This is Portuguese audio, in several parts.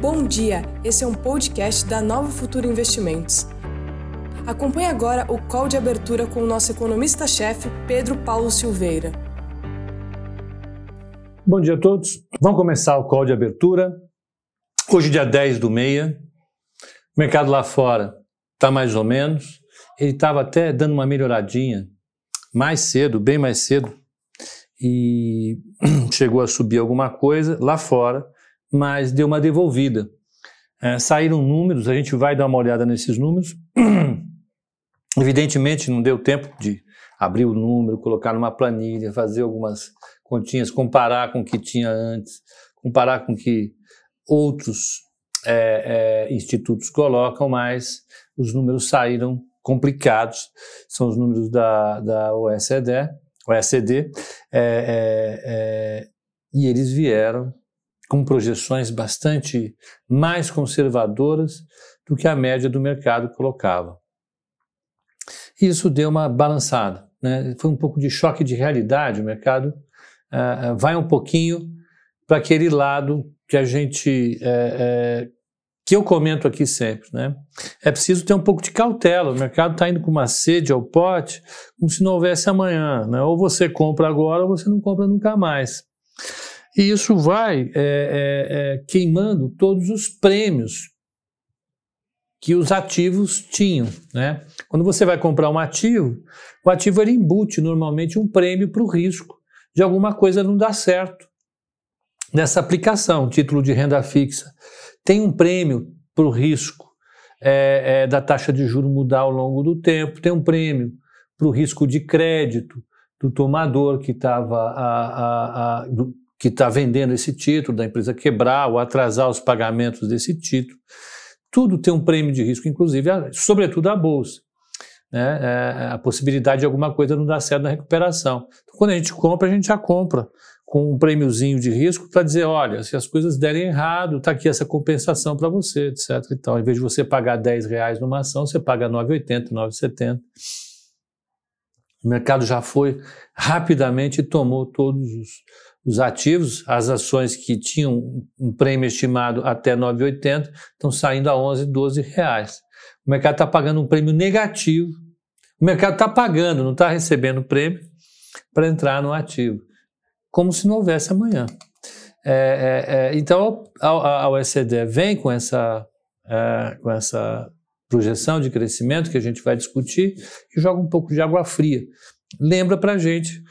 Bom dia, esse é um podcast da Nova Futuro Investimentos. Acompanhe agora o call de abertura com o nosso economista-chefe, Pedro Paulo Silveira. Bom dia a todos. Vamos começar o call de abertura. Hoje, dia 10 do meia. O mercado lá fora está mais ou menos. Ele estava até dando uma melhoradinha mais cedo, bem mais cedo, e chegou a subir alguma coisa lá fora mas deu uma devolvida. É, saíram números, a gente vai dar uma olhada nesses números. Evidentemente, não deu tempo de abrir o número, colocar numa planilha, fazer algumas continhas, comparar com o que tinha antes, comparar com o que outros é, é, institutos colocam, mas os números saíram complicados. São os números da, da OECD, OECD é, é, é, e eles vieram com projeções bastante mais conservadoras do que a média do mercado colocava. Isso deu uma balançada, né? foi um pouco de choque de realidade. O mercado uh, vai um pouquinho para aquele lado que a gente uh, uh, que eu comento aqui sempre, né? É preciso ter um pouco de cautela. O mercado está indo com uma sede ao pote, como se não houvesse amanhã, né? Ou você compra agora, ou você não compra nunca mais. E isso vai é, é, é, queimando todos os prêmios que os ativos tinham. Né? Quando você vai comprar um ativo, o ativo ele embute normalmente um prêmio para o risco de alguma coisa não dar certo. Nessa aplicação, título de renda fixa, tem um prêmio para o risco é, é, da taxa de juro mudar ao longo do tempo, tem um prêmio para o risco de crédito do tomador que estava que está vendendo esse título, da empresa quebrar ou atrasar os pagamentos desse título. Tudo tem um prêmio de risco, inclusive, sobretudo a bolsa. Né? É, a possibilidade de alguma coisa não dar certo na recuperação. Então, quando a gente compra, a gente já compra com um prêmiozinho de risco para dizer, olha, se as coisas derem errado, está aqui essa compensação para você, etc. E tal. Em vez de você pagar 10 reais numa ação, você paga 9,80, 9,70. O mercado já foi rapidamente e tomou todos os, os ativos, as ações que tinham um prêmio estimado até 9,80 estão saindo a 11, 12 reais. O mercado está pagando um prêmio negativo. O mercado está pagando, não está recebendo prêmio para entrar no ativo, como se não houvesse amanhã. É, é, é, então a, a, OECD vem com essa, é, com essa projeção de crescimento que a gente vai discutir e joga um pouco de água fria. Lembra para a gente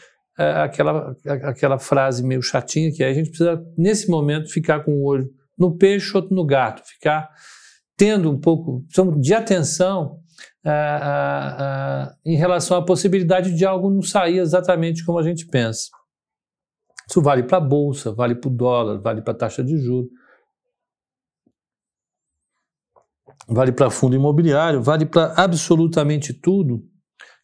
aquela, aquela frase meio chatinha que é, a gente precisa, nesse momento, ficar com o olho no peixe, outro no gato, ficar tendo um pouco de atenção uh, uh, em relação à possibilidade de algo não sair exatamente como a gente pensa. Isso vale para a bolsa, vale para o dólar, vale para a taxa de juros, vale para fundo imobiliário, vale para absolutamente tudo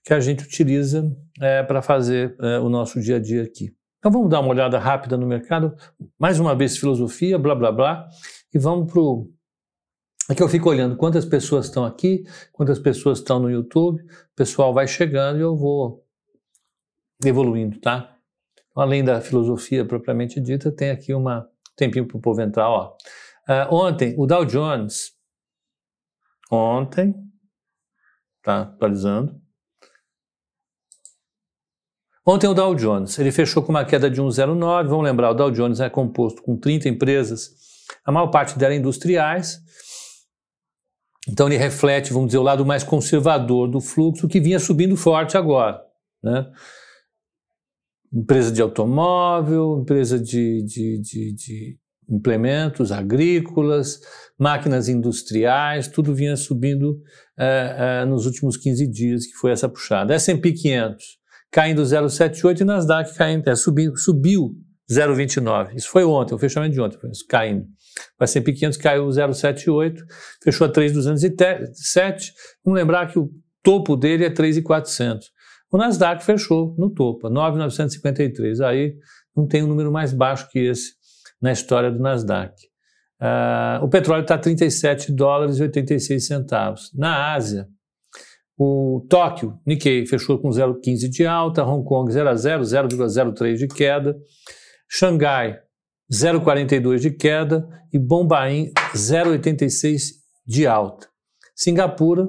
que a gente utiliza é, para fazer é, o nosso dia a dia aqui. Então vamos dar uma olhada rápida no mercado, mais uma vez filosofia, blá blá blá, e vamos para o. Aqui eu fico olhando quantas pessoas estão aqui, quantas pessoas estão no YouTube, o pessoal vai chegando e eu vou evoluindo, tá? Além da filosofia propriamente dita, tem aqui uma um tempinho para o povo entrar. Ó. Uh, ontem, o Dow Jones, ontem, tá atualizando, Ontem o Dow Jones, ele fechou com uma queda de 1,09. Vamos lembrar, o Dow Jones é composto com 30 empresas, a maior parte delas industriais. Então ele reflete, vamos dizer, o lado mais conservador do fluxo que vinha subindo forte agora. Né? Empresa de automóvel, empresa de, de, de, de implementos agrícolas, máquinas industriais, tudo vinha subindo é, é, nos últimos 15 dias, que foi essa puxada. S&P 500 caindo 0,78 e Nasdaq caindo, é, subiu, subiu 0,29. Isso foi ontem, o fechamento de ontem, caindo. O S&P 500 caiu 0,78, fechou a 3,207. Vamos lembrar que o topo dele é 3,400. O Nasdaq fechou no topo, 9,953. Aí não tem um número mais baixo que esse na história do Nasdaq. Uh, o petróleo está a 37 dólares e 86 centavos. Na Ásia, o Tóquio, Nikkei, fechou com 0,15 de alta, Hong Kong 0 a 0, 0,03 de queda. Xangai 0,42 de queda e Bombaim 0,86 de alta. Singapura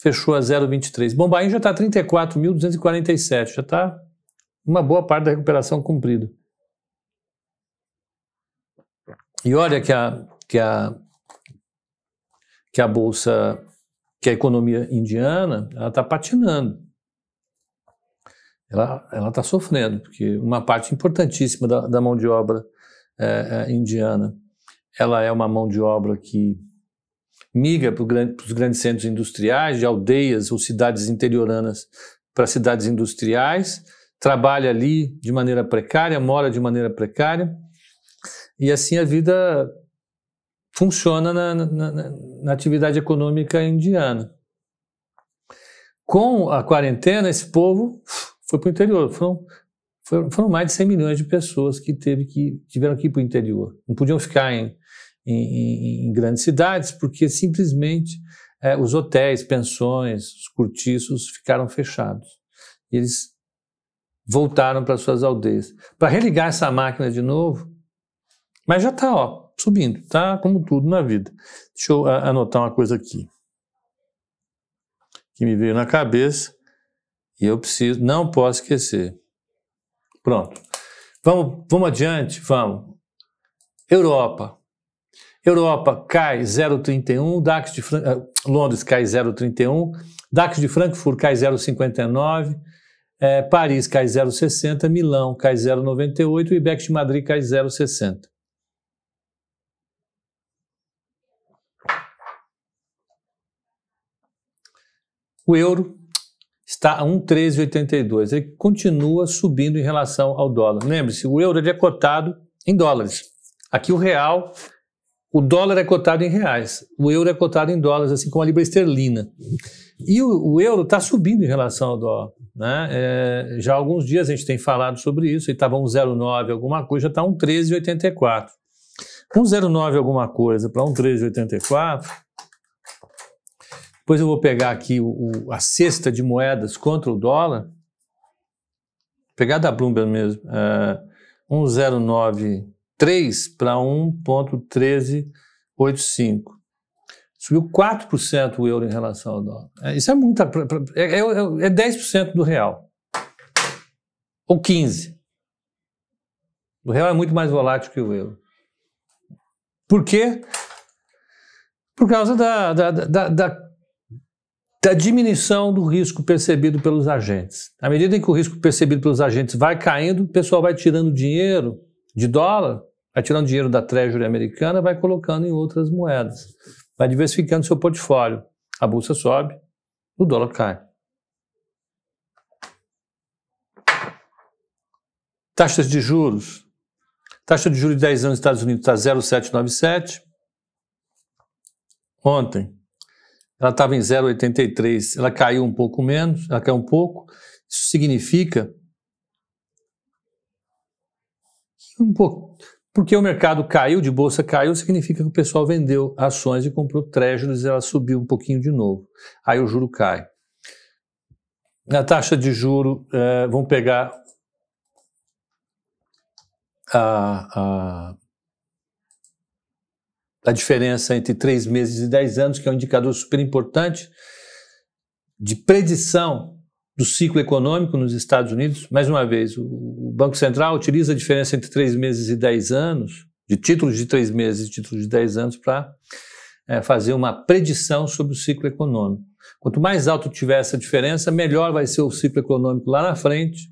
fechou a 0,23. Bombaim já está 34.247, já está uma boa parte da recuperação cumprida. E olha que a, que a, que a bolsa, que a economia indiana, está patinando. Ela está sofrendo, porque uma parte importantíssima da, da mão de obra é, é, indiana, ela é uma mão de obra que migra para os grandes centros industriais, de aldeias ou cidades interioranas para cidades industriais, trabalha ali de maneira precária, mora de maneira precária, e assim a vida funciona na, na, na atividade econômica indiana. Com a quarentena, esse povo foi para o interior. Foram, foram, foram, mais de 100 milhões de pessoas que, teve que tiveram que ir para o interior. Não podiam ficar em, em, em grandes cidades, porque simplesmente é, os hotéis, pensões, os cortiços ficaram fechados. Eles voltaram para suas aldeias. Para religar essa máquina de novo, mas já está, ó, subindo, tá como tudo na vida. Deixa eu anotar uma coisa aqui que me veio na cabeça e eu preciso, não posso esquecer. Pronto. Vamos, vamos adiante, vamos. Europa. Europa cai 0,31, DAX de Fran... Eh, Londres cai 0,31, DAX de Frankfurt cai 0,59, é, Paris cai 0,60, Milão cai 0,98 e IBEX de Madrid cai 0,60. O euro está a 1,1382. Ele continua subindo em relação ao dólar. Lembre-se, o euro é cotado em dólares. Aqui o real, o dólar é cotado em reais. O euro é cotado em dólares, assim como a libra esterlina. E o, o euro está subindo em relação ao dólar. Né? É, já há alguns dias a gente tem falado sobre isso. Ele estava 1,09 alguma coisa, já está 1,1384. 1,09 alguma coisa para 1,1384 depois eu vou pegar aqui o, o, a cesta de moedas contra o dólar. Pegar da Bloomberg mesmo. É, 1093 para 1,1385. Subiu 4% o euro em relação ao dólar. É, isso é muita. É, é, é 10% do real. Ou 15%. O real é muito mais volátil que o euro. Por quê? Por causa da, da, da, da da diminuição do risco percebido pelos agentes. À medida em que o risco percebido pelos agentes vai caindo, o pessoal vai tirando dinheiro de dólar, vai tirando dinheiro da Treasury americana, vai colocando em outras moedas, vai diversificando seu portfólio. A bolsa sobe, o dólar cai. Taxas de juros. Taxa de juros de 10 anos nos Estados Unidos está 0,797. Ontem, ela estava em 0,83, ela caiu um pouco menos, ela caiu um pouco. Isso significa um pouco, porque o mercado caiu, de bolsa caiu, significa que o pessoal vendeu ações e comprou treasuries, ela subiu um pouquinho de novo. Aí o juro cai. A taxa de juro, é, vamos pegar a, a a diferença entre três meses e dez anos, que é um indicador super importante de predição do ciclo econômico nos Estados Unidos. Mais uma vez, o Banco Central utiliza a diferença entre três meses e dez anos, de títulos de três meses e títulos de dez anos, para é, fazer uma predição sobre o ciclo econômico. Quanto mais alto tiver essa diferença, melhor vai ser o ciclo econômico lá na frente,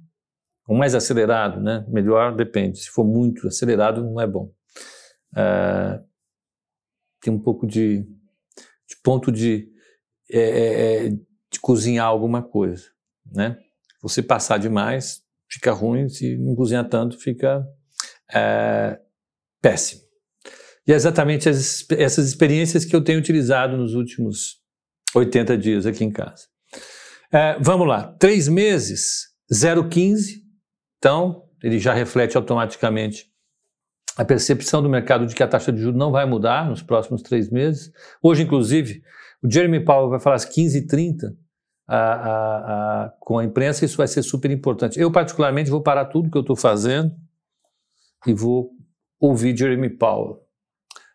ou mais acelerado, né? Melhor depende. Se for muito acelerado, não é bom. É, tem um pouco de, de ponto de, é, é, é, de cozinhar alguma coisa, né? Você passar demais fica ruim, se não cozinhar tanto fica é, péssimo. E é exatamente as, essas experiências que eu tenho utilizado nos últimos 80 dias aqui em casa. É, vamos lá, três meses, 0,15, então ele já reflete automaticamente a percepção do mercado de que a taxa de juros não vai mudar nos próximos três meses. Hoje, inclusive, o Jeremy Powell vai falar às 15h30 a, a, a, com a imprensa, isso vai ser super importante. Eu, particularmente, vou parar tudo que eu estou fazendo e vou ouvir Jeremy Powell.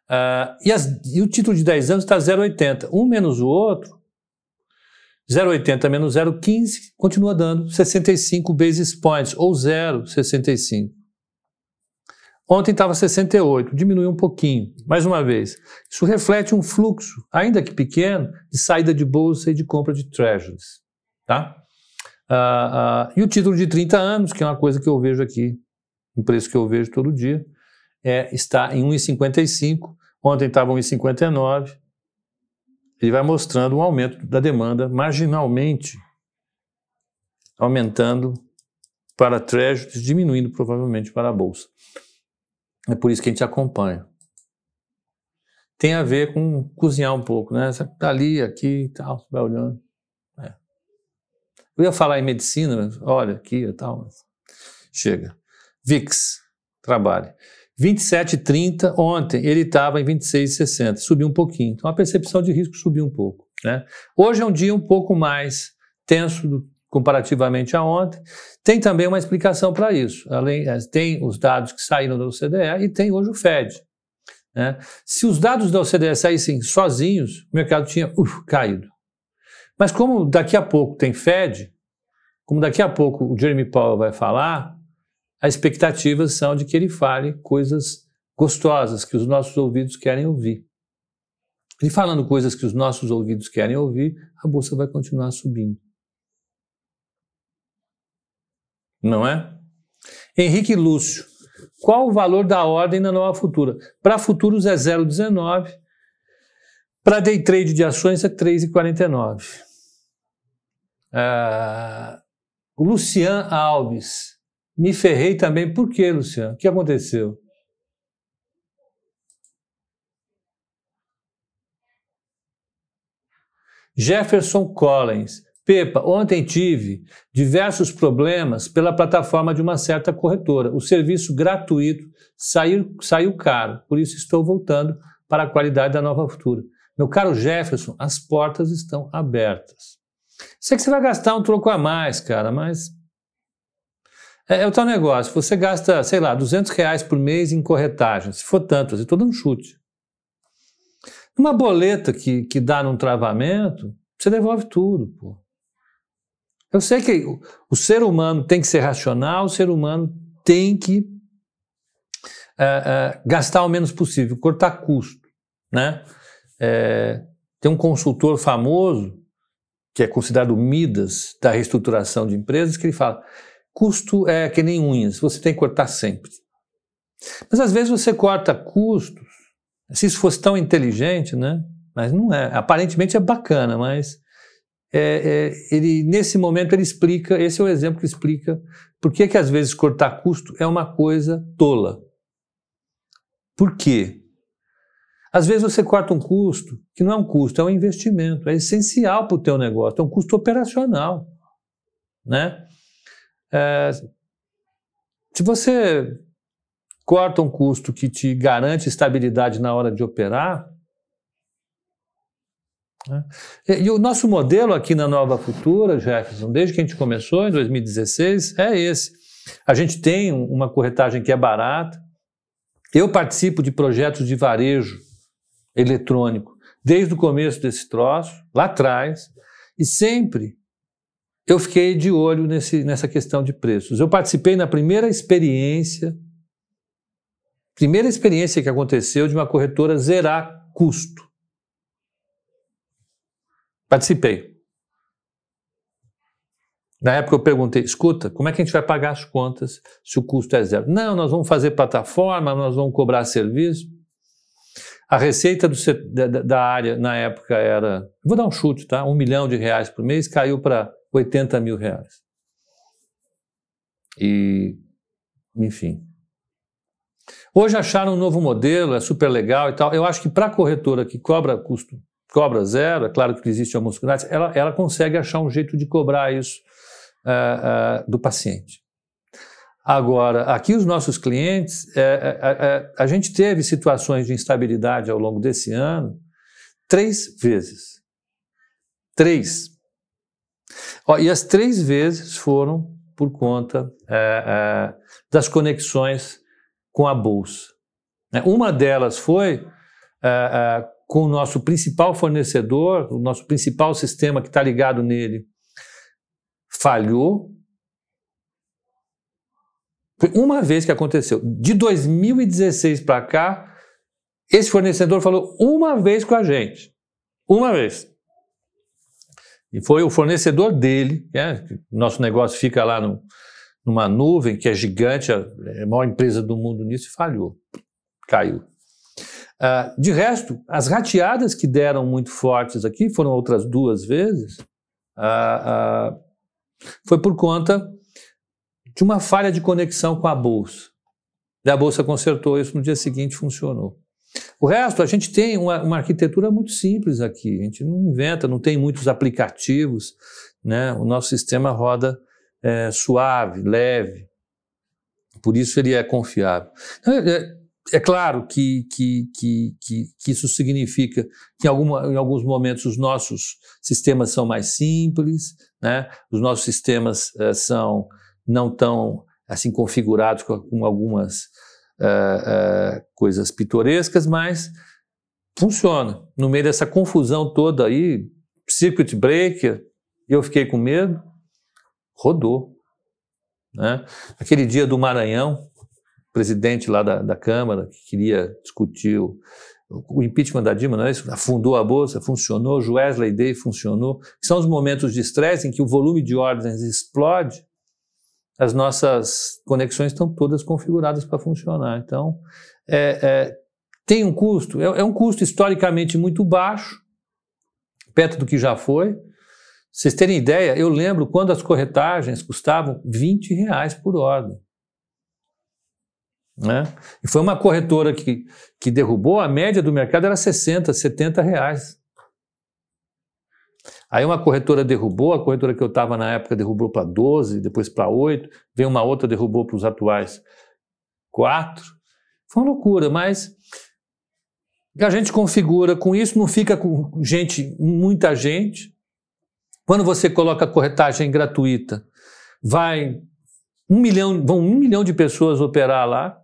Uh, e, as, e, o título de 10 anos está 0,80. Um menos o outro, 0,80 menos 0,15, continua dando 65 basis points, ou 0,65. Ontem estava 68, diminuiu um pouquinho. Mais uma vez, isso reflete um fluxo, ainda que pequeno, de saída de bolsa e de compra de treasuries. Tá? Uh, uh, e o título de 30 anos, que é uma coisa que eu vejo aqui, um preço que eu vejo todo dia, é, está em 1,55, ontem estava 1,59. Ele vai mostrando um aumento da demanda marginalmente aumentando para treasuries, diminuindo provavelmente para a bolsa. É por isso que a gente acompanha. Tem a ver com cozinhar um pouco, né? Você tá ali, aqui e tal, você vai olhando. É. Eu ia falar em medicina, mas olha aqui e tal. Chega. VIX, trabalho. 27,30 ontem, ele estava em 26,60, subiu um pouquinho. Então a percepção de risco subiu um pouco. Né? Hoje é um dia um pouco mais tenso do, comparativamente a ontem. Tem também uma explicação para isso. Além, é, tem os dados que saíram da OCDE e tem hoje o Fed. Né? Se os dados da OCDE saíssem sozinhos, o mercado tinha uf, caído. Mas como daqui a pouco tem Fed, como daqui a pouco o Jeremy Powell vai falar, as expectativas são de que ele fale coisas gostosas que os nossos ouvidos querem ouvir. E falando coisas que os nossos ouvidos querem ouvir, a bolsa vai continuar subindo. Não é? Henrique Lúcio, qual o valor da ordem na nova futura? Para futuros é 0,19, para day trade de ações é 3,49. Uh, o Lucian Alves, me ferrei também. Por quê, Luciano? O que aconteceu? Jefferson Collins. Pepa, ontem tive diversos problemas pela plataforma de uma certa corretora. O serviço gratuito saiu, saiu caro, por isso estou voltando para a qualidade da nova futura. Meu caro Jefferson, as portas estão abertas. Sei que você vai gastar um troco a mais, cara, mas é, é o tal negócio. Você gasta, sei lá, 200 reais por mês em corretagem. Se for tanto, eu estou dando um chute. Uma boleta que, que dá num travamento, você devolve tudo, pô. Eu sei que o, ser humano tem que ser racional, o ser humano tem que é, é, gastar o menos possível, cortar custo, né? É, tem um consultor famoso, que é considerado o Midas da reestruturação de empresas, que ele fala: Custo é que nem unhas, você tem que cortar sempre. Mas às vezes você corta custos, se isso fosse tão inteligente, né? Mas não é. Aparentemente é bacana, mas é, é, ele nesse momento ele explica, esse é o exemplo que explica por que, que às vezes cortar custo é uma coisa tola. Por quê? Às vezes você corta um custo que não é um custo, é um investimento, é essencial para o teu negócio, é um custo operacional, né? É, se você corta um custo que te garante estabilidade na hora de operar? E, e, o nosso modelo aqui na Nova Futura, Jefferson, desde que a gente começou em 2016, é esse. A gente tem uma corretagem que é barata. Eu participo de projetos de varejo eletrônico desde o começo desse troço, lá atrás, e sempre eu fiquei de olho nesse, nessa questão de preços. Eu participei na primeira experiência, primeira experiência que aconteceu de uma corretora zerar custo. Participei. Na época eu perguntei, escuta, como é que a gente vai pagar as contas se o custo é zero? Não, nós vamos fazer plataforma, nós vamos cobrar serviço. A receita do, da, da, área na época era, vou dar um chute, tá? Um milhão de reais por mês, caiu para 80 mil reais. E, enfim. Hoje acharam um novo modelo, é super legal e tal. Eu acho que para a corretora que cobra custo, cobra zero, é claro que existe alguns grátis, ela, ela consegue achar um jeito de cobrar isso uh, uh, do paciente. Agora, aqui os nossos clientes, é, é, é, a gente teve situações de instabilidade ao longo desse ano três vezes. Três. Ó, e as três vezes foram por conta é, é, das conexões com a bolsa. Né? Uma delas foi é, é, com o nosso principal fornecedor, o nosso principal sistema que está ligado nele, falhou. Foi uma vez que aconteceu. De 2016 para cá, esse fornecedor falou uma vez com a gente. Uma vez. E foi o fornecedor dele, né? nosso negócio fica lá no, numa nuvem que é gigante, é a maior empresa do mundo nisso, e falhou. Caiu. Uh, de resto, as rateadas que deram muito fortes aqui, foram outras duas vezes, uh, uh, foi por conta de uma falha de conexão com a bolsa. E a bolsa consertou isso no dia seguinte, funcionou. O resto, a gente tem uma, uma, arquitetura muito simples aqui. A gente não inventa, não tem muitos aplicativos. Né? O nosso sistema roda é, suave, leve. Por isso ele é confiável. Então, é, é claro que, que, que, que, isso significa que em, alguma, em alguns momentos os nossos sistemas são mais simples, né? os nossos sistemas uh, são não tão assim configurados com, com algumas uh, uh, coisas pitorescas, mas funciona. No meio dessa confusão toda aí, circuit breaker, eu fiquei com medo, rodou. Né? Aquele dia do Maranhão, presidente lá da, da Câmara, que queria discutir o, o impeachment da Dilma, não é isso? Afundou a Bolsa, funcionou, Wesley Day funcionou. São os momentos de estresse em que o volume de ordens explode, as nossas conexões estão todas configuradas para funcionar. Então, é, é, tem um custo, é, é, um custo historicamente muito baixo, perto do que já foi. Vocês terem ideia, eu lembro quando as corretagens custavam 20 reais por ordem. Né? E foi uma corretora que, que derrubou, a média do mercado era 60, 70 reais. Aí uma corretora derrubou, a corretora que eu estava na época derrubou para 12, depois para 8, veio uma outra derrubou para os atuais 4. Foi uma loucura, mas a gente configura com isso, não fica com gente, muita gente. Quando você coloca corretagem gratuita, vai um milhão, vão um milhão de pessoas operar lá.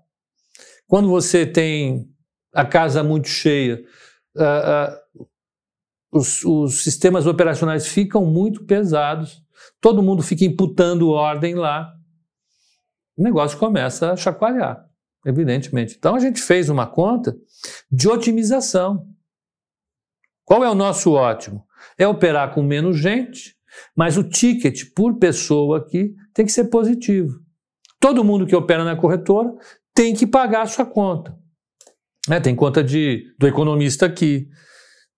Quando você tem a casa muito cheia, uh, uh, os, os, sistemas operacionais ficam muito pesados, todo mundo fica imputando ordem lá, o negócio começa a chacoalhar, evidentemente. Então a gente fez uma conta de otimização. Qual é o nosso ótimo? É operar com menos gente, mas o ticket por pessoa aqui tem que ser positivo. Todo mundo que opera na corretora tem que pagar a sua conta. É, tem conta de, do economista aqui,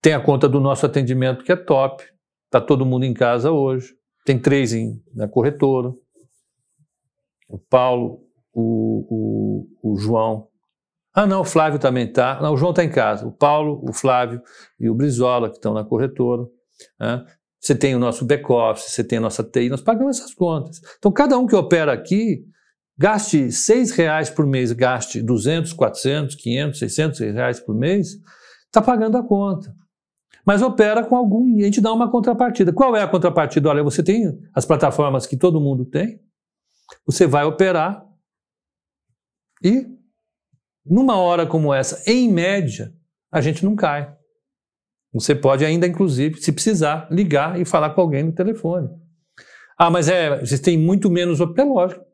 tem a conta do nosso atendimento que é top, está todo mundo em casa hoje, tem três em, na corretora, o Paulo, o, o, o João. Ah, não, o Flávio também está. Não, o João está em casa. O Paulo, o Flávio e o Brizola, que estão na corretora. Né? Você tem o nosso back-office, você tem a nossa TI, nós pagamos essas contas. Então, cada um que opera aqui gaste seis reais por mês, gaste 200, 400, 500, 600 reais por mês, está pagando a conta. Mas opera com algum, a gente dá uma contrapartida. Qual é a contrapartida? Olha, você tem as plataformas que todo mundo tem, você vai operar e numa hora como essa, em média, a gente não cai. Você pode ainda, inclusive, se precisar, ligar e falar com alguém no telefone. Ah, mas é, vocês têm muito menos, é lógico.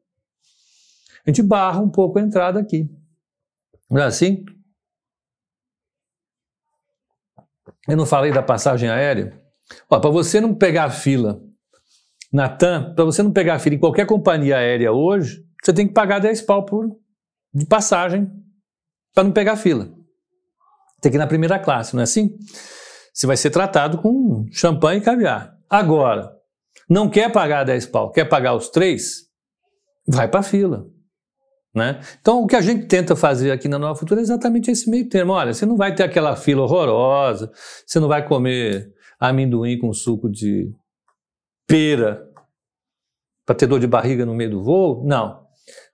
A gente barra um pouco a entrada aqui. Não é assim? Eu não falei da passagem aérea? Para você não pegar fila na TAM, para você não pegar fila em qualquer companhia aérea hoje, você tem que pagar 10 pau por, de passagem para não pegar fila. Tem que ir na primeira classe, não é assim? Você vai ser tratado com champanhe e caviar. Agora, não quer pagar 10 pau, quer pagar os três? Vai para a fila. Né? Então, o que a gente tenta fazer aqui na Nova Futura é exatamente esse meio termo. Olha, você não vai ter aquela fila horrorosa, você não vai comer amendoim com suco de pera para ter dor de barriga no meio do voo. Não.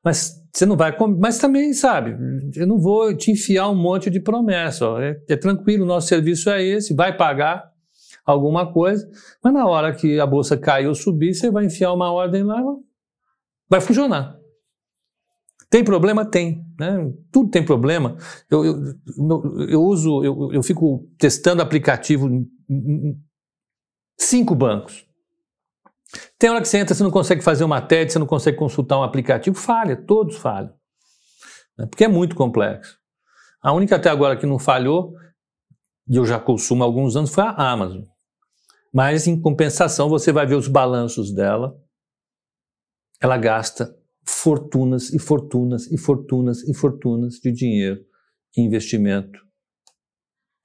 Mas você não vai comer. Mas também, sabe, eu não vou te enfiar um monte de promessa. É, é tranquilo, o nosso serviço é esse, vai pagar alguma coisa, mas na hora que a bolsa cair ou subir, você vai enfiar uma ordem lá, vai funcionar. Tem problema? Tem. Né? Tudo tem problema. Eu, eu, eu, uso, eu, eu fico testando aplicativo em, em cinco bancos. Tem hora que você entra, você não consegue fazer uma TED, você não consegue consultar um aplicativo, falha, todos falham. Né? Porque é muito complexo. A única até agora que não falhou, e eu já consumo há alguns anos, foi a Amazon. Mas, em compensação, você vai ver os balanços dela. Ela gasta fortunas e fortunas e fortunas e fortunas de dinheiro em investimento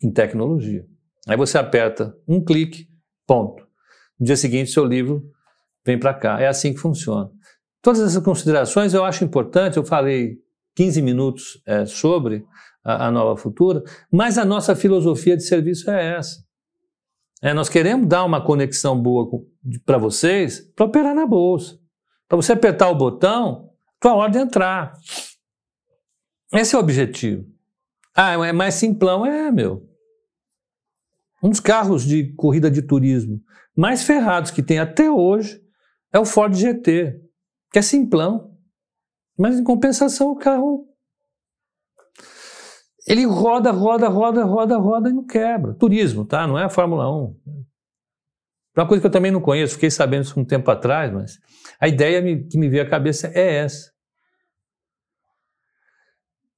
em tecnologia. Aí você aperta um clique, ponto. No dia seguinte, seu livro vem para cá. É assim que funciona. Todas essas considerações eu acho importante, eu falei 15 minutos é, sobre a, a, nova futura, mas a nossa filosofia de serviço é essa. É, nós queremos dar uma conexão boa para vocês para operar na bolsa. Para você apertar o botão, tua ordem entrar. Esse é o objetivo. Ah, é mais simplão? É, meu. Um dos carros de corrida de turismo mais ferrados que tem até hoje é o Ford GT, que é simplão. Mas em compensação o carro ele roda, roda, roda, roda, roda e não quebra. Turismo, tá? Não é a Fórmula 1. Uma coisa que eu também não conheço, fiquei sabendo isso um tempo atrás, mas a ideia que me veio à cabeça é essa.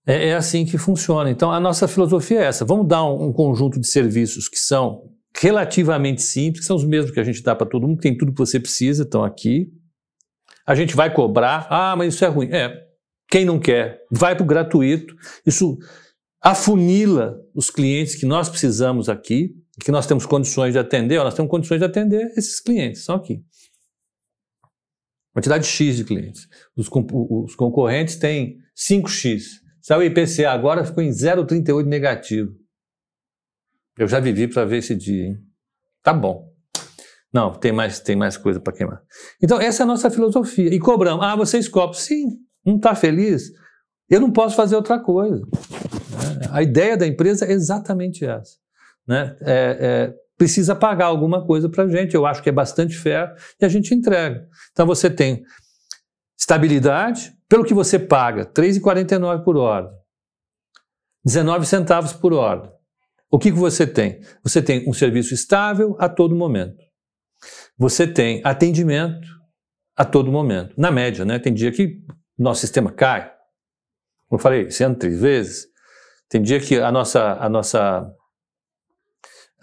É, é assim que funciona. Então, a nossa filosofia é essa. Vamos dar um, um conjunto de serviços que são relativamente simples, que são os mesmos que a gente dá para todo mundo, tem tudo que você precisa, estão aqui. A gente vai cobrar, ah, mas isso é ruim. É, quem não quer, vai para o gratuito. Isso afunila os clientes que nós precisamos aqui, que nós temos condições de atender, nós temos condições de atender esses clientes, são aqui. Quantidade X de clientes. Os, os concorrentes têm 5X. Saiu o IPCA agora, ficou em 0,38 negativo. Eu já vivi para ver esse dia, hein? Tá bom. Não, tem mais, tem mais coisa para queimar. Então, essa é a nossa filosofia. E cobramos. Ah, vocês cobram. Sim, não está feliz? Eu não posso fazer outra coisa. A ideia da empresa é exatamente essa. Né? É, é, precisa pagar alguma coisa para a gente. Eu acho que é bastante fair e a gente entrega. Então, você tem estabilidade pelo que você paga, R$ 3,49 por hora, 19 centavos por hora. O que, que você tem? Você tem um serviço estável a todo momento. Você tem atendimento a todo momento. Na média, né? Tem dia que nosso sistema cai. Como eu falei, sendo três vezes. Tem dia que a nossa, a nossa,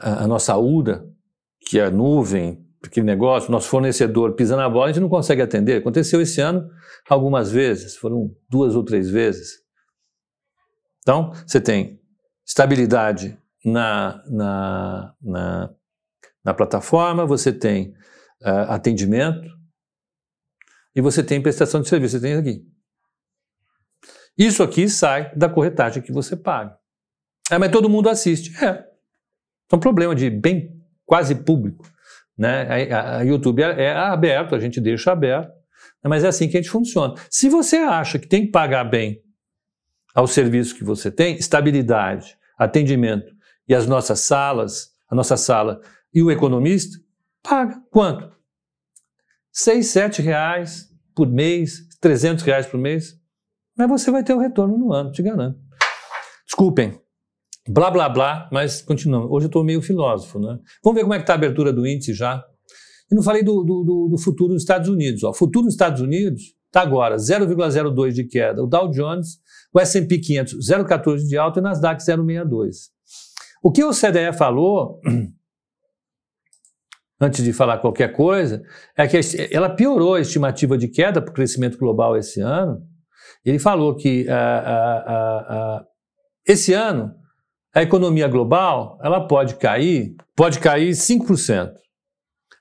a, nossa URA, que é a nuvem, aquele negócio, nosso fornecedor pisa na bola, a gente não consegue atender. Aconteceu esse ano algumas vezes, foram duas ou três vezes. Então, você tem estabilidade na, na, na, na plataforma, você tem uh, atendimento e você tem prestação de serviço. Você tem aqui. Isso aqui sai da corretagem que você paga. É, mas todo mundo assiste. É. É um problema de bem quase público. Né? A, a YouTube é, é aberto, a gente deixa aberto, mas é assim que a gente funciona. Se você acha que tem que pagar bem ao serviço que você tem, estabilidade, atendimento e as nossas salas, a nossa sala e o economista, paga quanto? Seis, sete reais por mês, trezentos reais por mês, mas você vai ter o retorno no ano, te garanto. Desculpem, blá blá blá, mas continuamos. Hoje eu estou meio filósofo, né? Vamos ver como é que está a abertura do índice já. Eu não falei do, do, do futuro nos Estados Unidos. O futuro nos Estados Unidos está agora 0,02 de queda. O Dow Jones, o S&P 500 0,14 de alta e o Nasdaq 0,62. O que o CDE falou, antes de falar qualquer coisa, é que ela piorou a estimativa de queda para o crescimento global esse ano. Ele falou que uh, uh, uh, esse ano a economia global ela pode cair, pode cair 5%.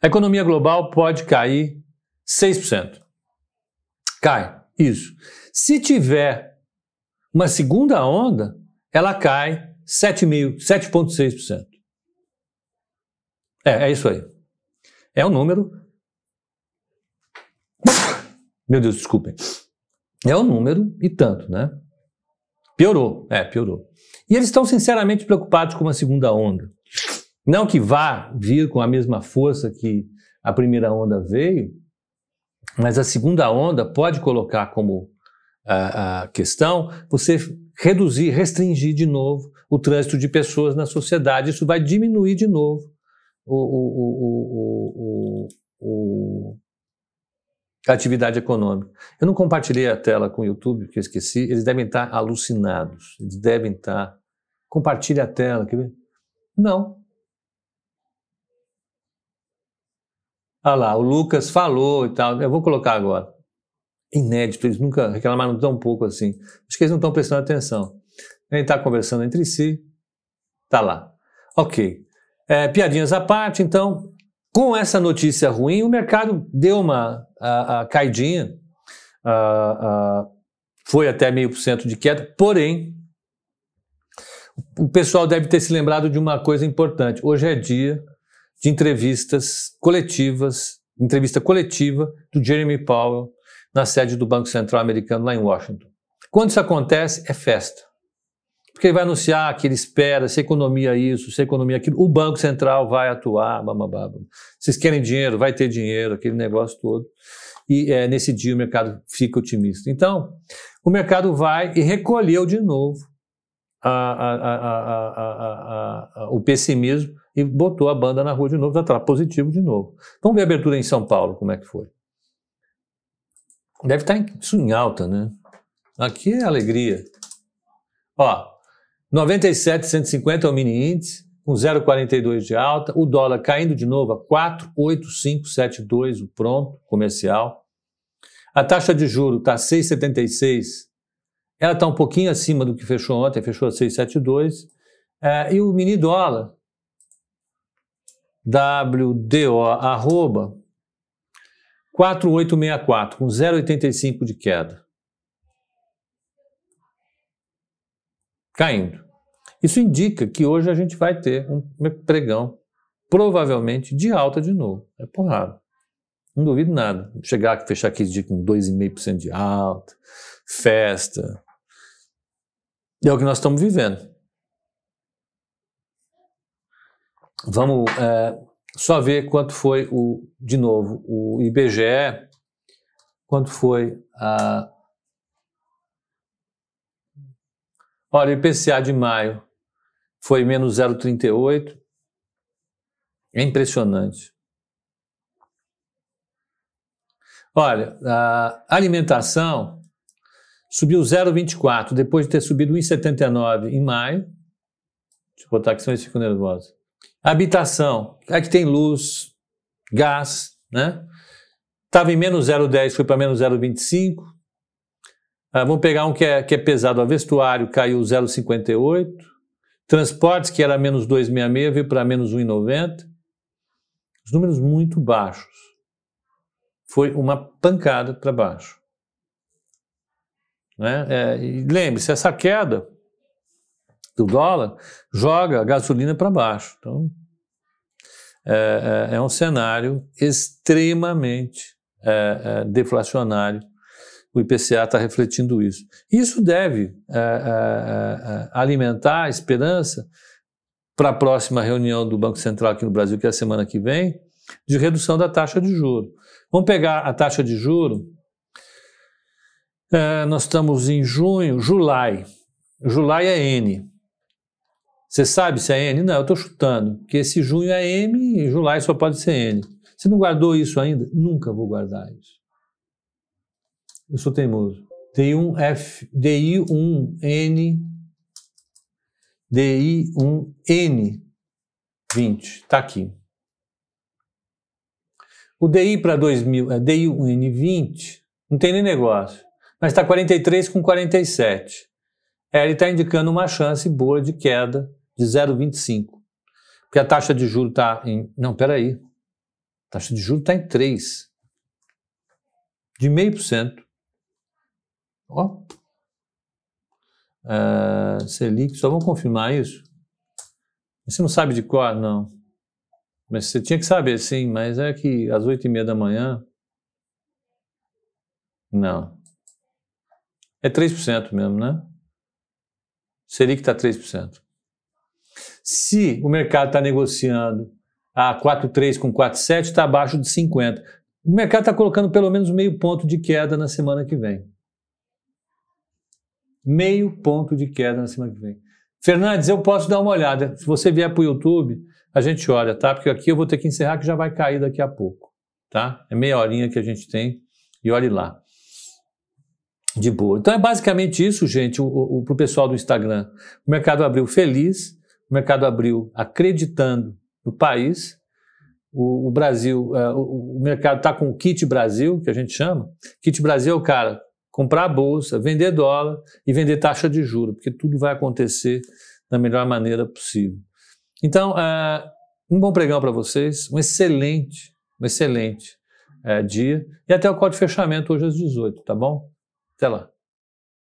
A economia global pode cair 6%. Cai, isso. Se tiver uma segunda onda, ela cai 7,6%. É, é isso aí. É um número. Meu Deus, desculpem. É um número e tanto, né? Piorou, é, piorou. E eles estão sinceramente preocupados com uma segunda onda. Não que vá vir com a mesma força que a primeira onda veio, mas a segunda onda pode colocar como a, a questão, você reduzir, restringir de novo o trânsito de pessoas na sociedade. Isso vai diminuir de novo o, o, o, a atividade econômica. Eu não compartilhei a tela com o YouTube, porque eu esqueci. Eles devem estar alucinados. Eles devem estar. Compartilhe a tela, quer ver? Não. Olha lá, o Lucas falou e tal. Eu vou colocar agora. Inédito, eles nunca reclamaram tão pouco assim. Acho que eles não estão prestando atenção. Gente está conversando entre si. Tá lá. Ok. É, piadinhas à parte, então, com essa notícia ruim, o mercado deu uma a, a caidinha, a, foi até meio por cento de queda, porém, o pessoal deve ter se lembrado de uma coisa importante. Hoje é dia de entrevistas coletivas, entrevista coletiva do Jeremy Powell na sede do Banco Central americano lá em Washington. Quando isso acontece, é festa. Porque ele vai anunciar que ele espera, se economia isso, se economia aquilo, o Banco Central vai atuar, bababá. Vocês querem dinheiro, vai ter dinheiro, aquele negócio todo. E é, nesse dia o mercado fica otimista. Então, o mercado vai e recolheu de novo a, a, a, o pessimismo e botou a banda na rua de novo, está positivo de novo. Vamos ver a abertura em São Paulo, como é que foi. Deve estar em, isso em alta, né? Aqui é alegria. Ó, 97,150 é o mini índice, com 0,42 de alta, o dólar caindo de novo a 4,8572, o pronto, comercial. A taxa de juro está 6,76 ela está um pouquinho acima do que fechou ontem, fechou a 672. É, e o mini dólar, WDO, arroba, 4864, com 0,85 de queda. Caindo. Isso indica que hoje a gente vai ter um pregão, provavelmente de alta de novo. É porrada. Não duvido nada. Chegar, fechar aqui dia com 2,5% de alta, festa, é o que nós estamos vivendo. Vamos é, só ver quanto foi o, de novo, o IBGE, quanto foi a. Olha, o IPCA de maio foi menos 0,38. É impressionante. Olha, a alimentação subiu 0,24, depois de ter subido 1,79 em maio. Deixa eu botar aqui, senão eles ficam nervosos. Habitação, que tem luz, gás, né? Estava em menos 0,10, foi para menos 0,25. Ah, vamos pegar um que é, que é pesado, o vestuário caiu 0,58. Transportes, que era menos 2,66, veio para menos 1,90. Os números muito baixos. Foi uma pancada para baixo. Né? É, Lembre-se, essa queda do dólar joga a gasolina para baixo. Então, é, é, é, um cenário extremamente é, é deflacionário. O IPCA está refletindo isso. Isso deve é, é, alimentar a esperança para a próxima reunião do Banco Central aqui no Brasil, que é a semana que vem, de redução da taxa de juro. Vamos pegar a taxa de juro é, nós estamos em junho, Julai. Julai é N. Você sabe se é N? Não, eu estou chutando, porque esse junho é M e Julai só pode ser N. Você não guardou isso ainda? Nunca vou guardar isso. Eu sou teimoso. DI1F, DI1N, DI1N20, está aqui. O DI para 2000 é DI1N20, não tem nem negócio mas está 43 com 47. É, ele está indicando uma chance boa de queda de 0,25. Porque a taxa de juros está em. Não, peraí. A taxa de juros está em 3. De meio por cento. Ó. Uh, Selic, só vamos confirmar isso? Você não sabe de qual? Não. Mas você tinha que saber, sim, mas é que às oito e meia da manhã. Não. É 3% mesmo, né? Selic está 3%. Se o mercado está negociando a 4,3 com 4,7, está abaixo de 50. O mercado está colocando pelo menos meio ponto de queda na semana que vem. Meio ponto de queda na semana que vem. Fernandes, eu posso dar uma olhada. Se você vier para o YouTube, a gente olha, tá? Porque aqui eu vou ter que encerrar que já vai cair daqui a pouco, tá? É meia horinha que a gente tem e olhe lá. De boa. Então é basicamente isso, gente, para o pessoal do Instagram. O mercado abriu feliz, o mercado abriu acreditando no país. O, o Brasil, uh, o, o mercado está com o kit Brasil, que a gente chama. Kit Brasil é o cara comprar a bolsa, vender dólar e vender taxa de juros, porque tudo vai acontecer da melhor maneira possível. Então, uh, um bom pregão para vocês, um excelente, um excelente uh, dia e até o código de fechamento hoje às 18, tá bom? Até lá.